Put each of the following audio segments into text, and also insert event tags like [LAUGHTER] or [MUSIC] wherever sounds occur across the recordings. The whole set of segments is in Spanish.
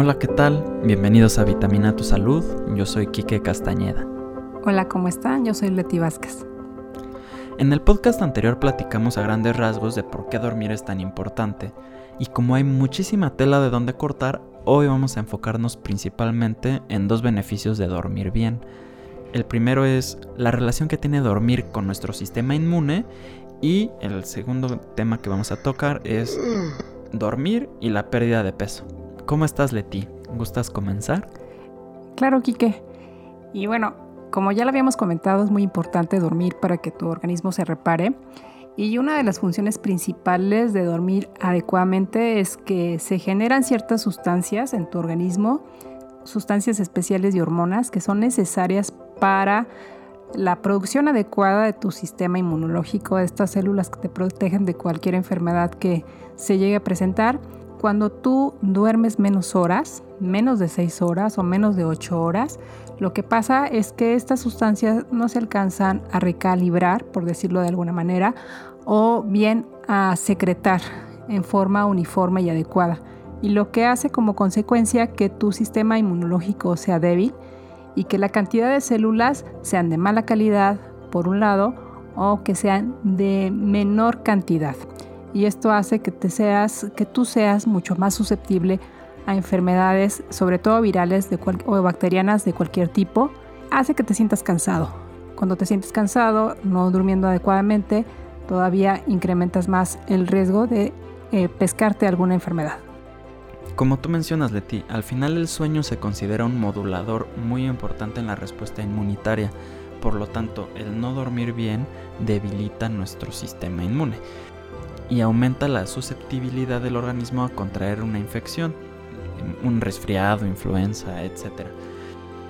Hola, ¿qué tal? Bienvenidos a Vitamina Tu Salud. Yo soy Quique Castañeda. Hola, ¿cómo están? Yo soy Leti Vázquez. En el podcast anterior platicamos a grandes rasgos de por qué dormir es tan importante. Y como hay muchísima tela de donde cortar, hoy vamos a enfocarnos principalmente en dos beneficios de dormir bien. El primero es la relación que tiene dormir con nuestro sistema inmune y el segundo tema que vamos a tocar es dormir y la pérdida de peso. ¿Cómo estás, Leti? ¿Gustas comenzar? Claro, Quique. Y bueno, como ya lo habíamos comentado, es muy importante dormir para que tu organismo se repare. Y una de las funciones principales de dormir adecuadamente es que se generan ciertas sustancias en tu organismo, sustancias especiales y hormonas que son necesarias para la producción adecuada de tu sistema inmunológico, de estas células que te protegen de cualquier enfermedad que se llegue a presentar cuando tú duermes menos horas, menos de 6 horas o menos de 8 horas, lo que pasa es que estas sustancias no se alcanzan a recalibrar, por decirlo de alguna manera, o bien a secretar en forma uniforme y adecuada. Y lo que hace como consecuencia que tu sistema inmunológico sea débil y que la cantidad de células sean de mala calidad, por un lado, o que sean de menor cantidad y esto hace que, te seas, que tú seas mucho más susceptible a enfermedades, sobre todo virales o bacterianas de cualquier tipo, hace que te sientas cansado. Cuando te sientes cansado, no durmiendo adecuadamente, todavía incrementas más el riesgo de eh, pescarte alguna enfermedad. Como tú mencionas, Leti, al final el sueño se considera un modulador muy importante en la respuesta inmunitaria. Por lo tanto, el no dormir bien debilita nuestro sistema inmune y aumenta la susceptibilidad del organismo a contraer una infección, un resfriado, influenza, etc.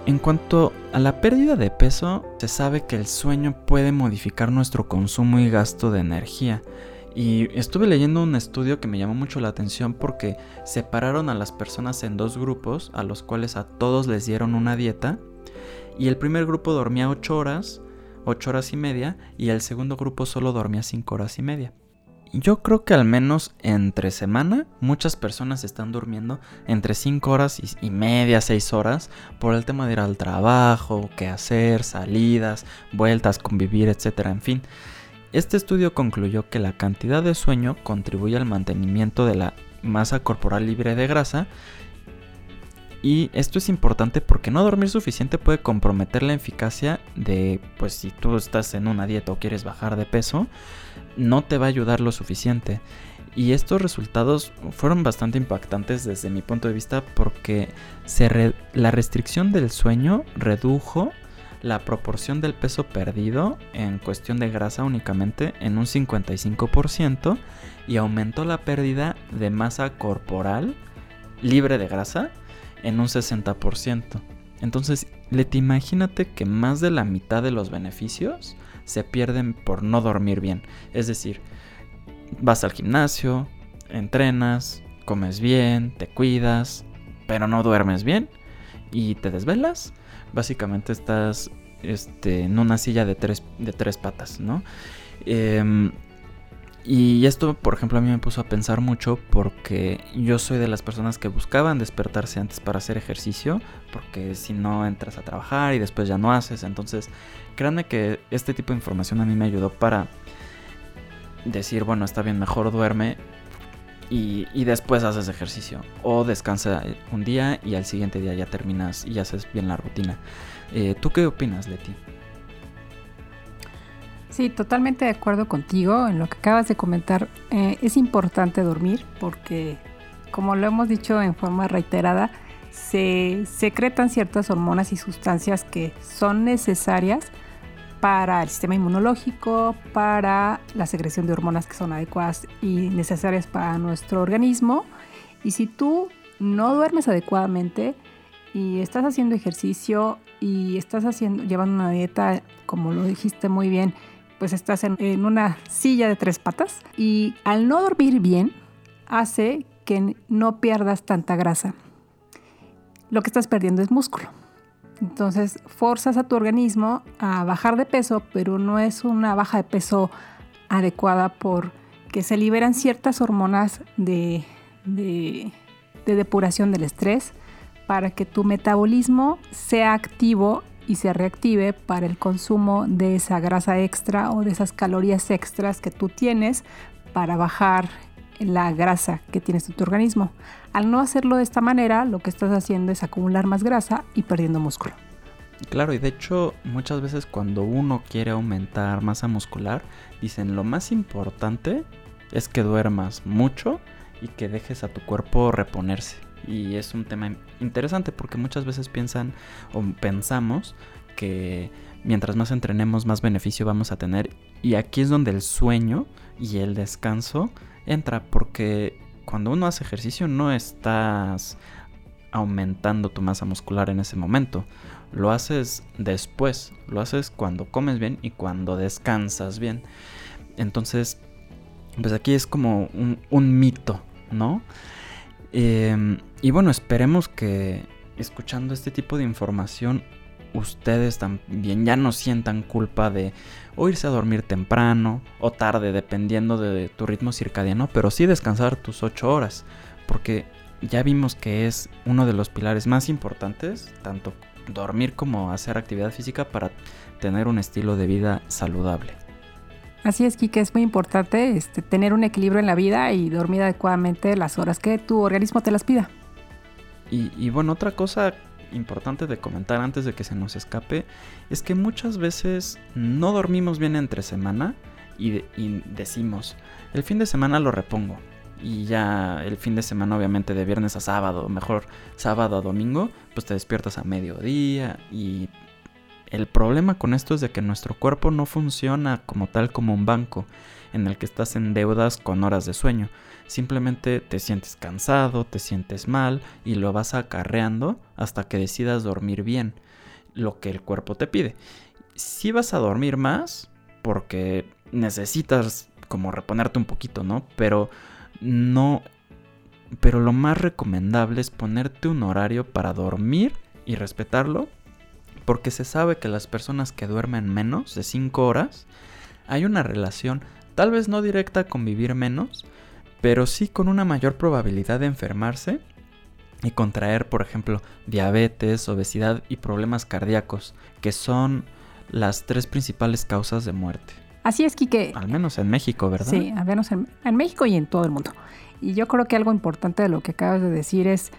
En cuanto a la pérdida de peso, se sabe que el sueño puede modificar nuestro consumo y gasto de energía. Y estuve leyendo un estudio que me llamó mucho la atención porque separaron a las personas en dos grupos, a los cuales a todos les dieron una dieta. Y el primer grupo dormía 8 horas, 8 horas y media, y el segundo grupo solo dormía 5 horas y media. Yo creo que al menos entre semana muchas personas están durmiendo entre 5 horas y, media, 6 horas por el tema de ir al trabajo, qué hacer, salidas, vueltas, convivir, etc. En fin, este estudio concluyó que la cantidad de sueño contribuye al mantenimiento de la masa corporal libre de grasa y esto es importante porque no dormir suficiente puede comprometer la eficacia de, pues si tú estás en una dieta o quieres bajar de peso, no te va a ayudar lo suficiente. Y estos resultados fueron bastante impactantes desde mi punto de vista porque la restricción del sueño redujo la proporción del peso perdido en cuestión de grasa únicamente en un 55% y aumentó la pérdida de masa corporal libre de grasa en un 60%. Entonces, Leti, imagínate que más de la mitad de los beneficios se pierden por no dormir bien. Es decir, vas al gimnasio, entrenas, comes bien, te cuidas, pero no duermes bien y te desvelas. Básicamente estás este, en una silla de tres, de tres patas, ¿no? Em, y esto, por ejemplo, a mí me puso a pensar mucho porque yo soy de las personas que buscaban despertarse antes para hacer ejercicio, porque si no entras a trabajar y después ya no haces, entonces créanme que este tipo de información a mí me ayudó para decir, bueno, está bien, mejor duerme y, después haces ejercicio. O descansa un día y al siguiente día ya terminas y haces bien la rutina. Eh, ¿Tú qué opinas, Leti? Sí, totalmente de acuerdo contigo en lo que acabas de comentar. Eh, es importante dormir porque, como lo hemos dicho en forma reiterada, se secretan ciertas hormonas y sustancias que son necesarias para el sistema inmunológico, para la secreción de hormonas que son adecuadas y necesarias para nuestro organismo. Y si tú no duermes adecuadamente y estás haciendo ejercicio y estás haciendo, llevando una dieta, como lo dijiste muy bien, pues estás en, una silla de tres patas y al no dormir bien hace que no pierdas tanta grasa. Lo que estás perdiendo es músculo. Entonces forzas a tu organismo a bajar de peso, pero no es una baja de peso adecuada porque se liberan ciertas hormonas de, de depuración del estrés para que tu metabolismo sea activo y se reactive para el consumo de esa grasa extra o de esas calorías extras que tú tienes para bajar la grasa que tienes en tu organismo. Al no hacerlo de esta manera, lo que estás haciendo es acumular más grasa y perdiendo músculo. Claro, y de hecho muchas veces cuando uno quiere aumentar masa muscular, dicen lo más importante es que duermas mucho y que dejes a tu cuerpo reponerse. Y es un tema interesante porque muchas veces piensan o pensamos que mientras más entrenemos más beneficio vamos a tener. Y aquí es donde el sueño y el descanso entra porque cuando uno hace ejercicio no estás aumentando tu masa muscular en ese momento. Lo haces después, lo haces cuando comes bien y cuando descansas bien. Entonces, pues aquí es como un, mito, ¿no? Em, y bueno, esperemos que escuchando este tipo de información ustedes también ya no sientan culpa de o irse a dormir temprano o tarde, dependiendo de tu ritmo circadiano, pero sí descansar tus 8 horas, porque ya vimos que es uno de los pilares más importantes, tanto dormir como hacer actividad física para tener un estilo de vida saludable. Así es, Kike, es muy importante este, tener un equilibrio en la vida y dormir adecuadamente las horas que tu organismo te las pida. Y, y bueno, otra cosa importante de comentar antes de que se nos escape es que muchas veces no dormimos bien entre semana y, decimos, el fin de semana lo repongo. Y ya el fin de semana obviamente de viernes a sábado, mejor sábado a domingo, pues te despiertas a mediodía y el problema con esto es de que nuestro cuerpo no funciona como tal como un banco en el que estás en deudas con horas de sueño. Simplemente te sientes cansado, te sientes mal y lo vas acarreando hasta que decidas dormir bien, lo que el cuerpo te pide. Si vas a dormir más, porque necesitas como reponerte un poquito, ¿no? Pero no... Pero lo más recomendable es ponerte un horario para dormir y respetarlo, porque se sabe que las personas que duermen menos de 5 horas, hay una relación, tal vez no directa con vivir menos, pero sí con una mayor probabilidad de enfermarse y contraer, por ejemplo, diabetes, obesidad y problemas cardíacos, que son las tres principales causas de muerte. Así es, Kike. Al menos en México, ¿verdad? Sí, al menos en, México y en todo el mundo. Y yo creo que algo importante de lo que acabas de decir es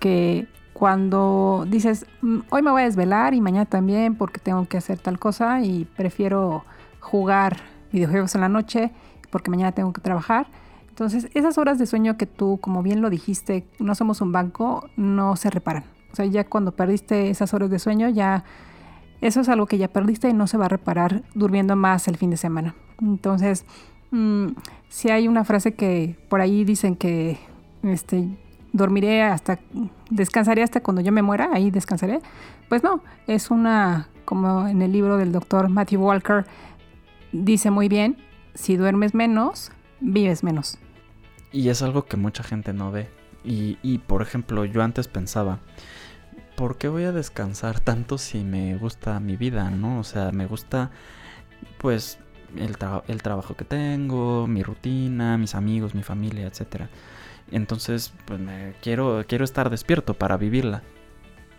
que cuando dices, mm, hoy me voy a desvelar y mañana también porque tengo que hacer tal cosa y prefiero jugar videojuegos en la noche porque mañana tengo que trabajar, entonces, esas horas de sueño que tú, como bien lo dijiste, no somos un banco, no se reparan. O sea, ya cuando perdiste esas horas de sueño, ya eso es algo que ya perdiste y no se va a reparar durmiendo más el fin de semana. Entonces, mm, si hay una frase que por ahí dicen que este, dormiré hasta, descansaré hasta cuando yo me muera, ahí descansaré. Pues no, es una, como en el libro del doctor Matthew Walker, dice muy bien, si duermes menos, vives menos. Y es algo que mucha gente no ve. Y, por ejemplo, yo antes pensaba, ¿por qué voy a descansar tanto si me gusta mi vida, no? O sea, me gusta, pues, el, el trabajo que tengo, mi rutina, mis amigos, mi familia, etc. Entonces, pues, me quiero, quiero estar despierto para vivirla.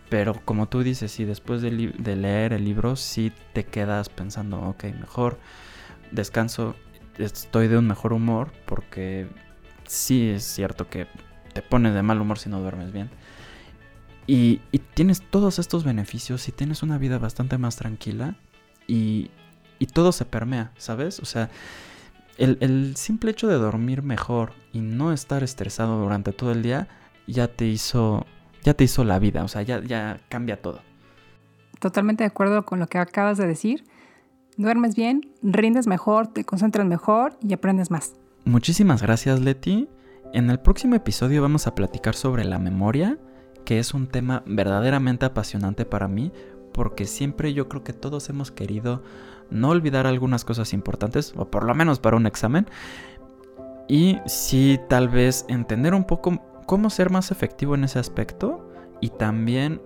Pero como tú dices, si después de, de leer el libro, sí te quedas pensando, ok, mejor descanso, estoy de un mejor humor porque sí es cierto que te pones de mal humor si no duermes bien. Y, tienes todos estos beneficios y tienes una vida bastante más tranquila y, todo se permea, ¿sabes? O sea, el, simple hecho de dormir mejor y no estar estresado durante todo el día ya te hizo, ya te hizo la vida, o sea, ya, ya cambia todo. Totalmente de acuerdo con lo que acabas de decir. Duermes bien, rindes mejor, te concentras mejor y aprendes más. Muchísimas gracias Leti. En el próximo episodio vamos a platicar sobre la memoria, que es un tema verdaderamente apasionante para mí, porque siempre yo creo que todos hemos querido no olvidar algunas cosas importantes, o por lo menos para un examen, y sí tal vez entender un poco cómo ser más efectivo en ese aspecto y también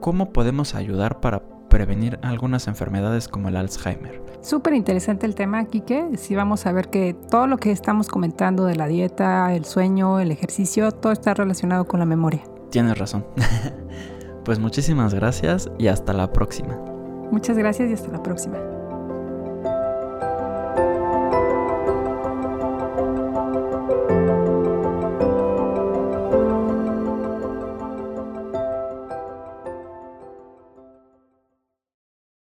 cómo podemos ayudar para prevenir algunas enfermedades como el Alzheimer. Súper interesante el tema, Kike. Sí vamos a ver que todo lo que estamos comentando de la dieta, el sueño, el ejercicio, todo está relacionado con la memoria. Tienes razón. [LAUGHS] pues muchísimas gracias y hasta la próxima. Muchas gracias y hasta la próxima.